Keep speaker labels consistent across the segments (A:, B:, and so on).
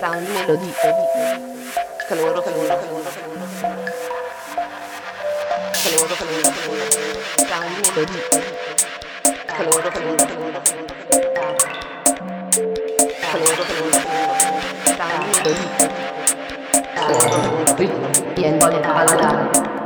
A: sound melody. Caloro, caloro, caloro, caloro. Caloro, caloro, caloro. Sound melody. Caloro, caloro, caloro. Caloro, caloro, caloro. Sound melody. Caloro, caloro, caloro.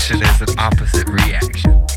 B: action is an opposite reaction.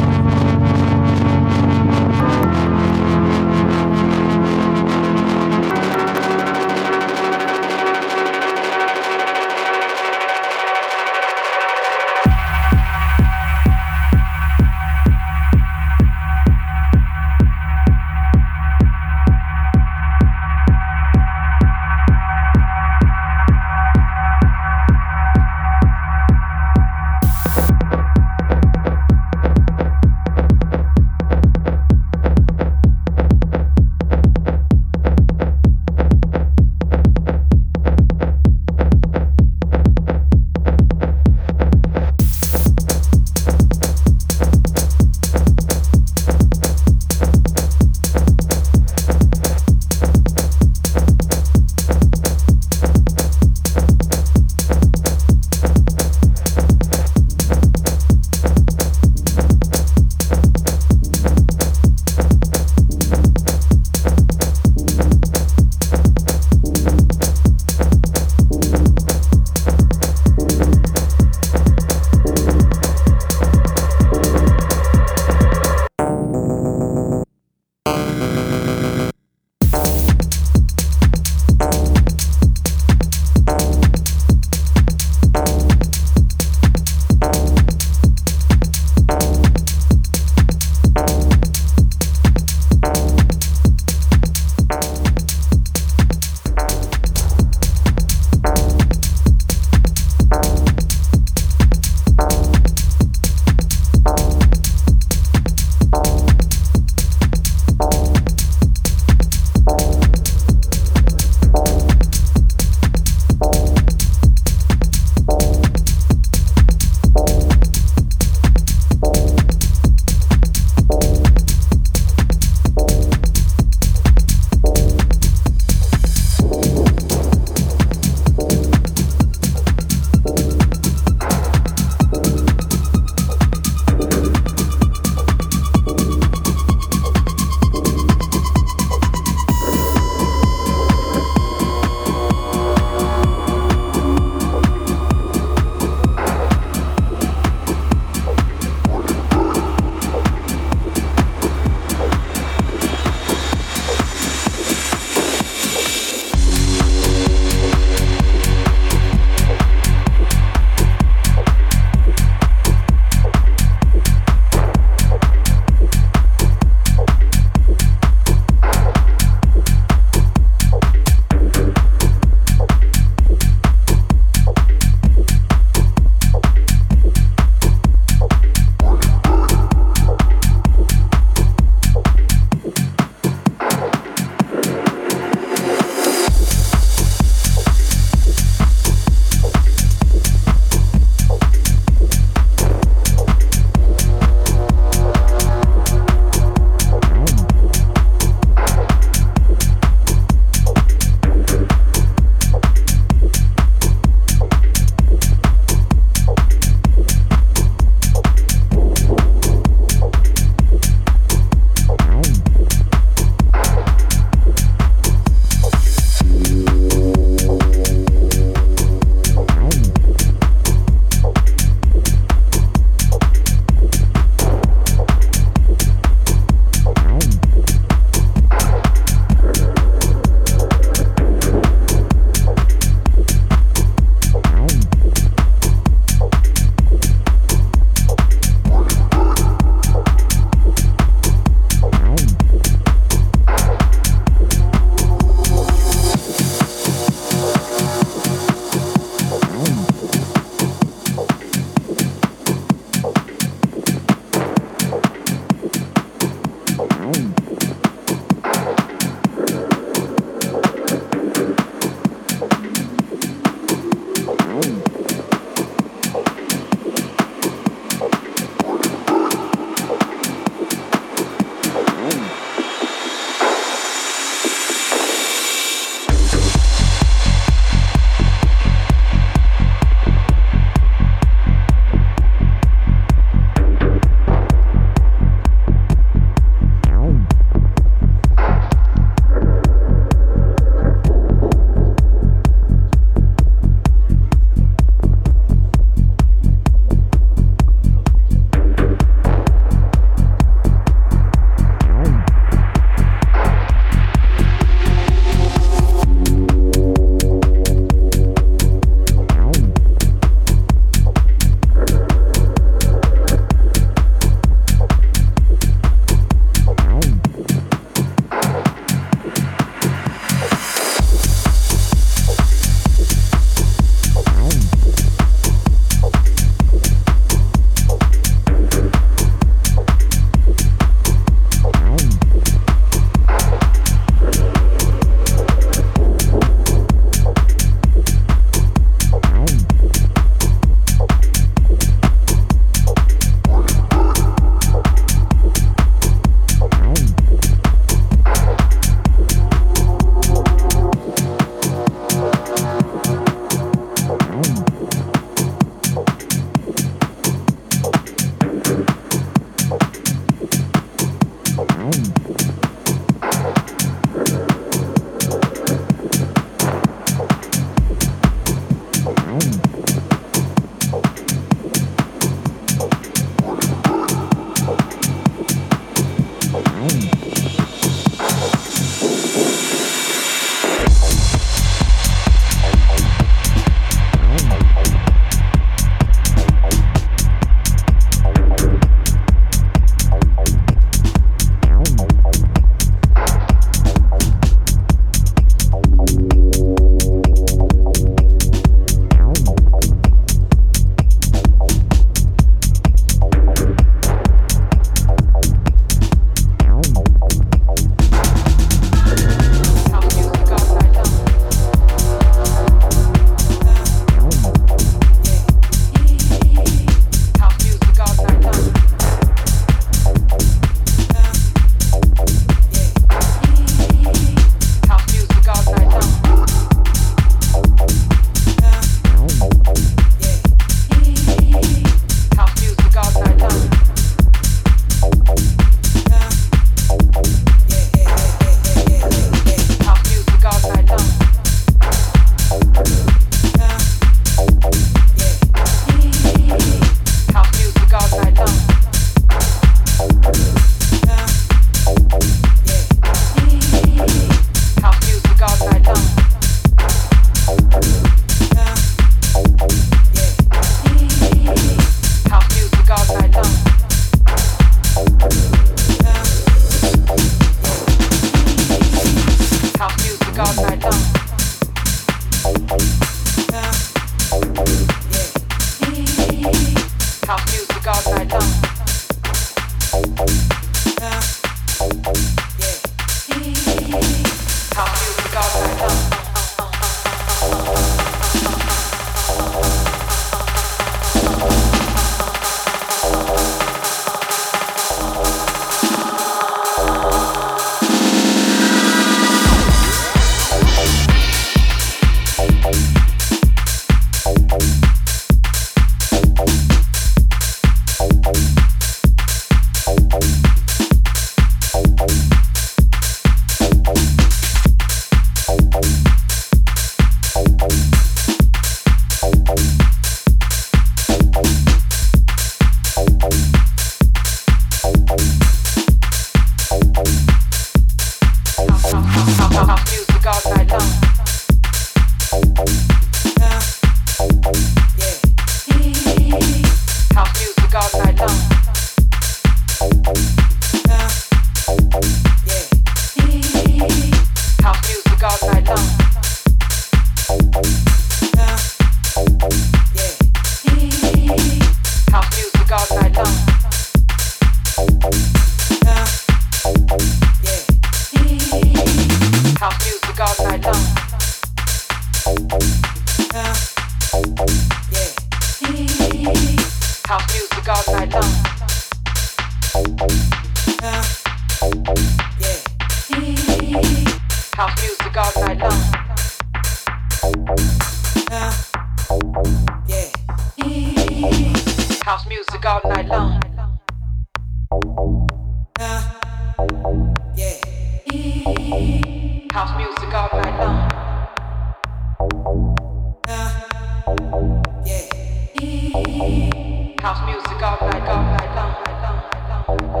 C: Thank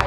C: you.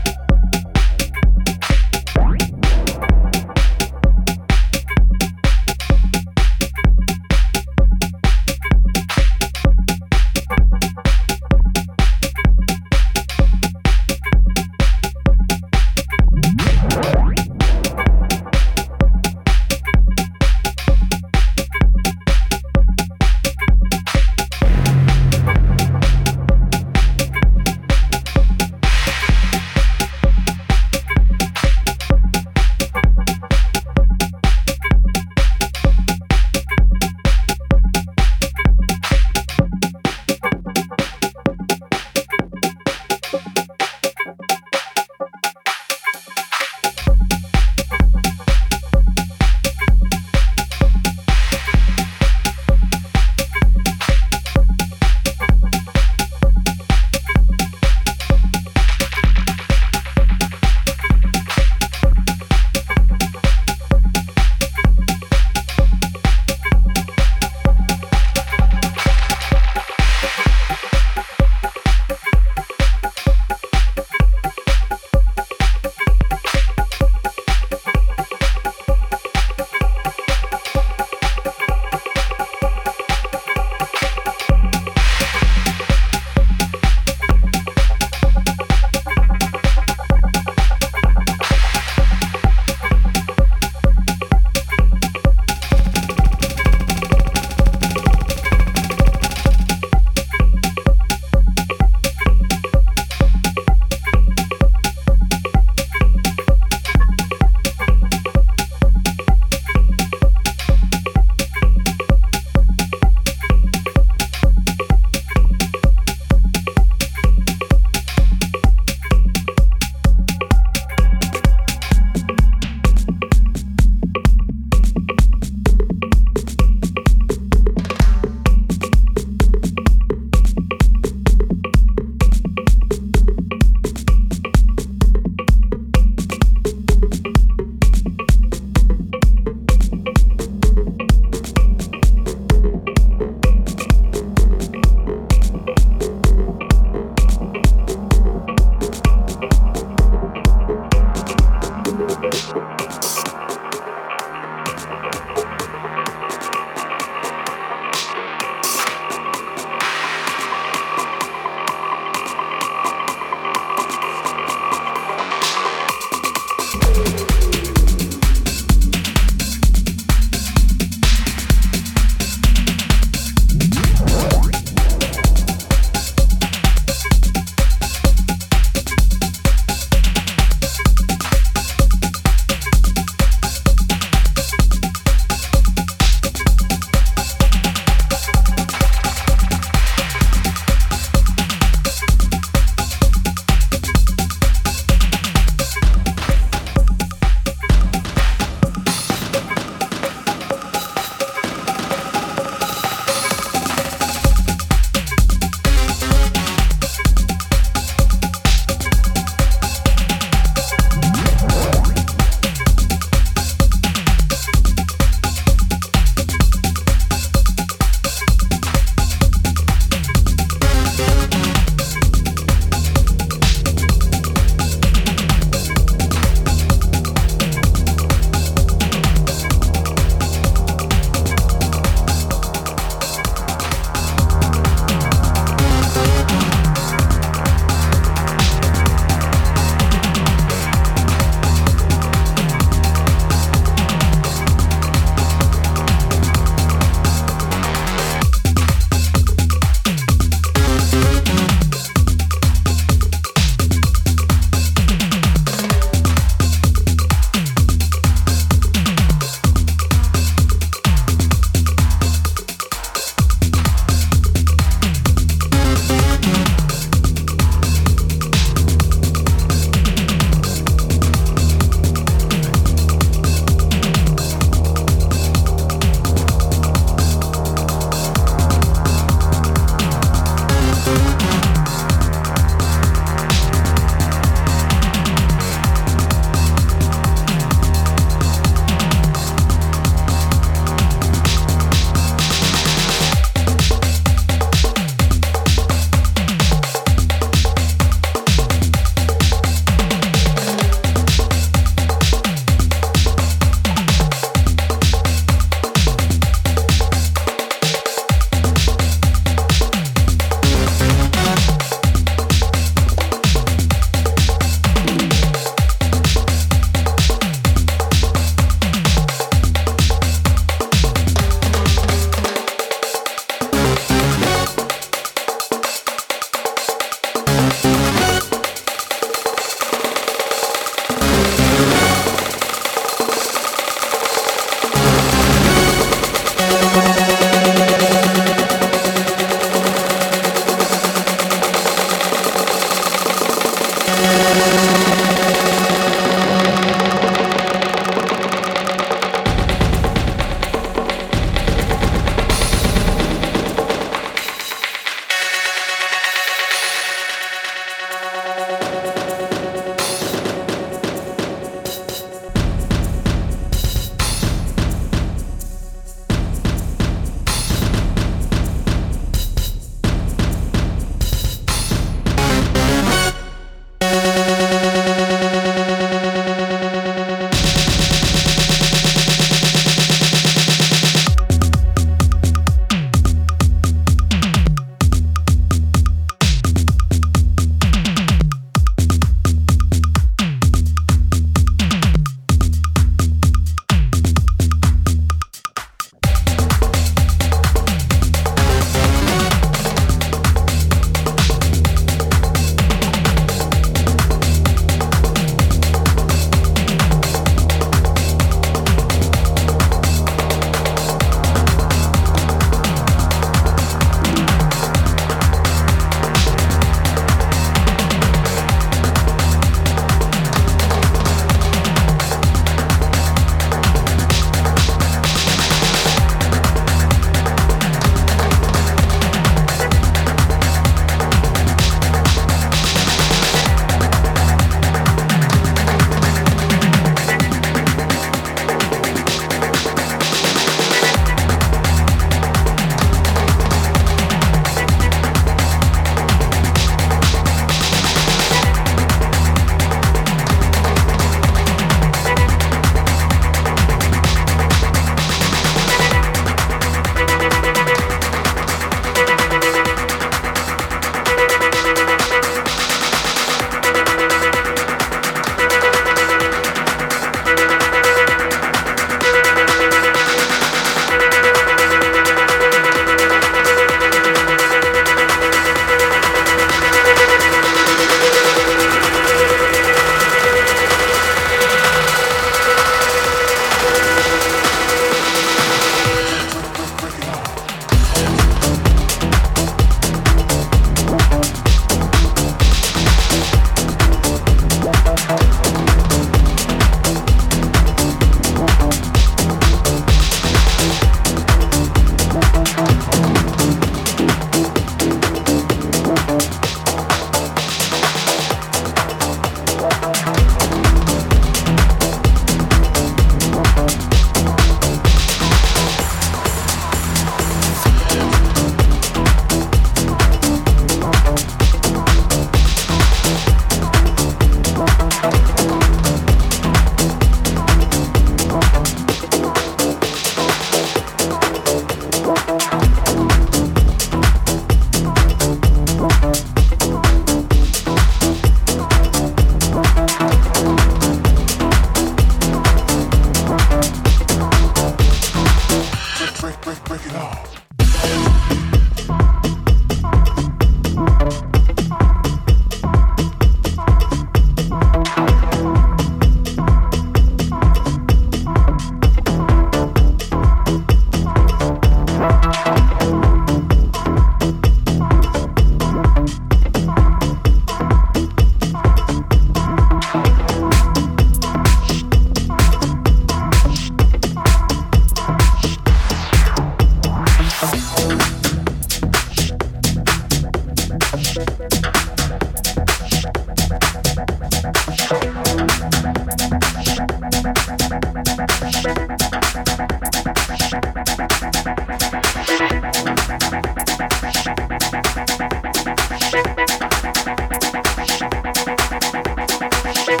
C: Thank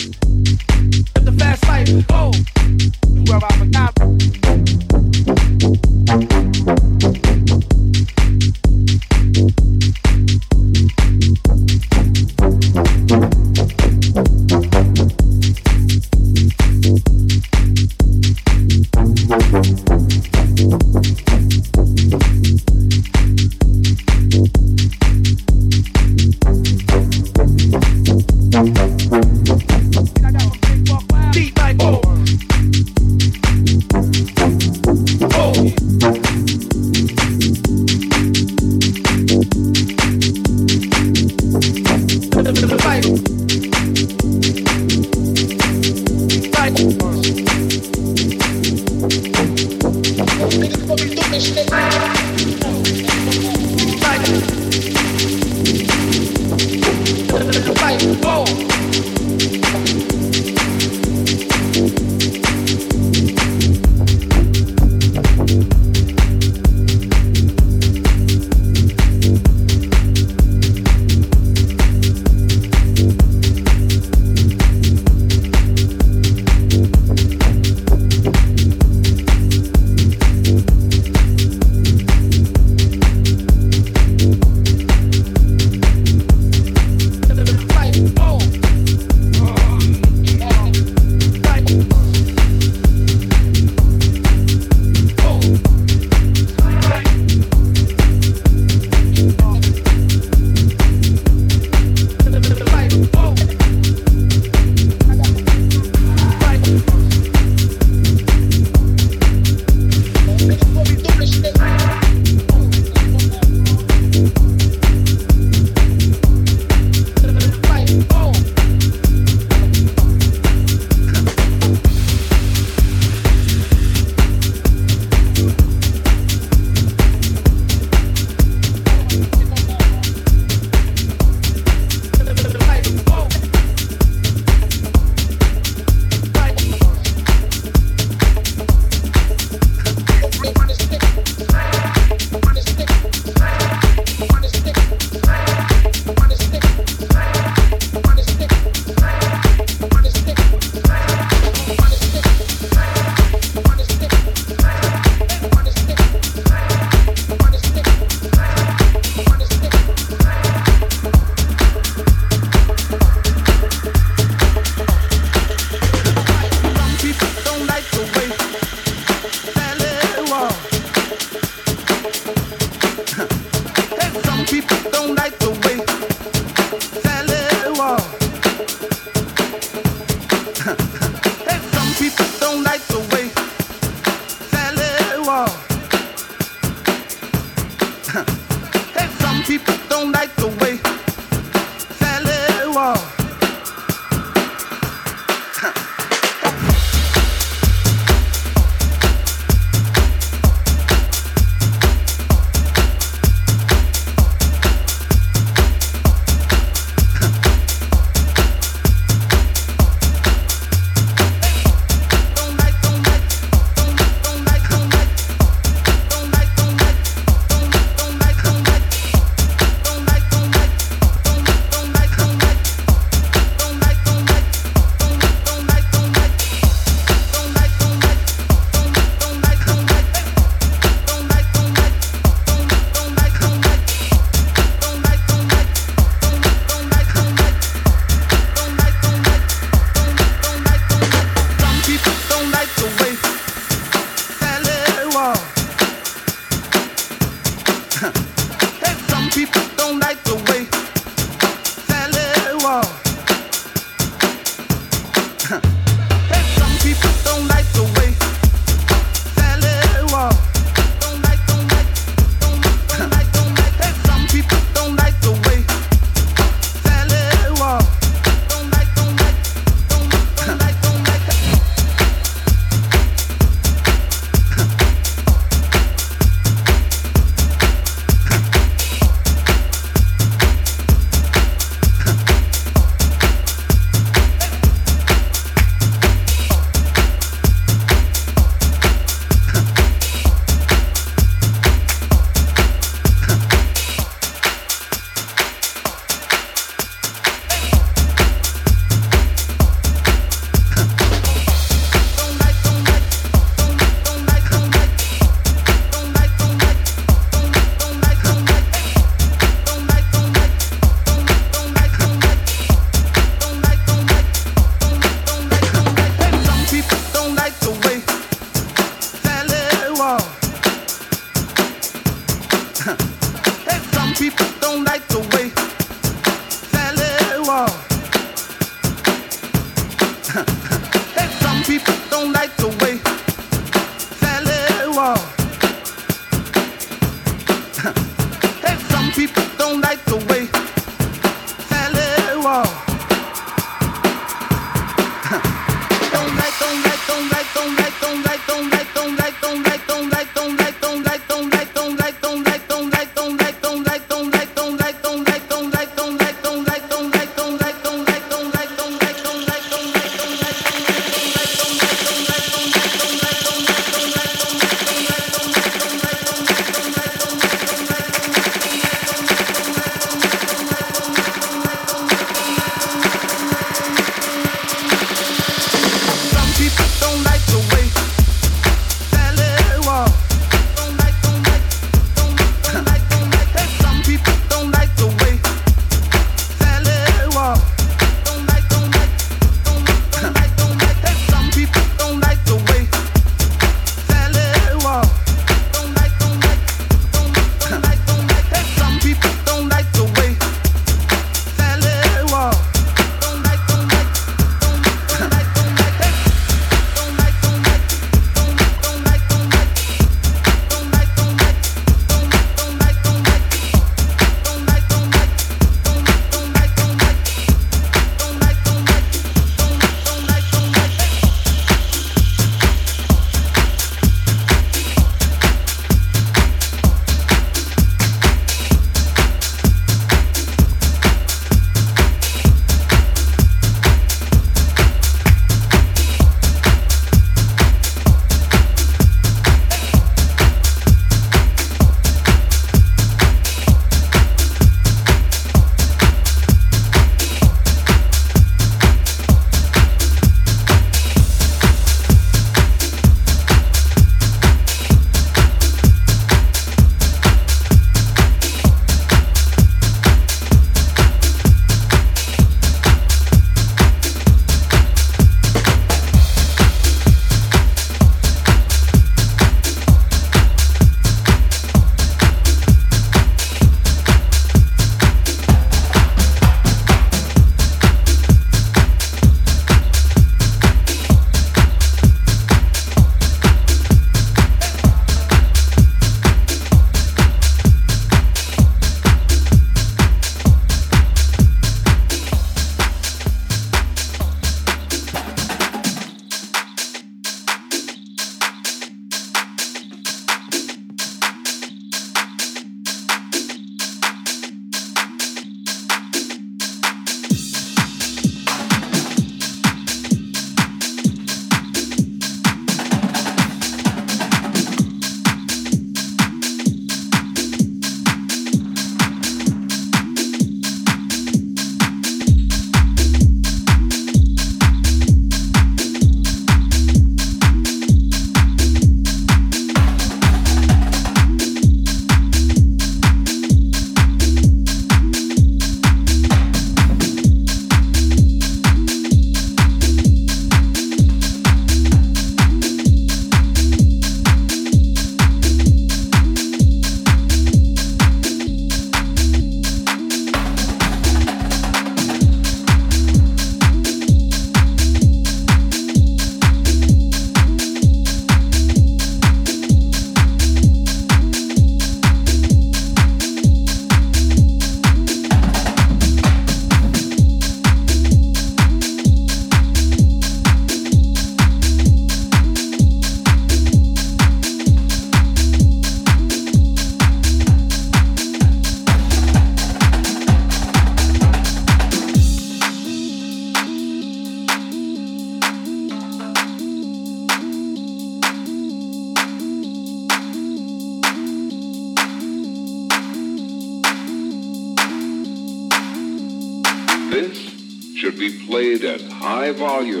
D: high volume,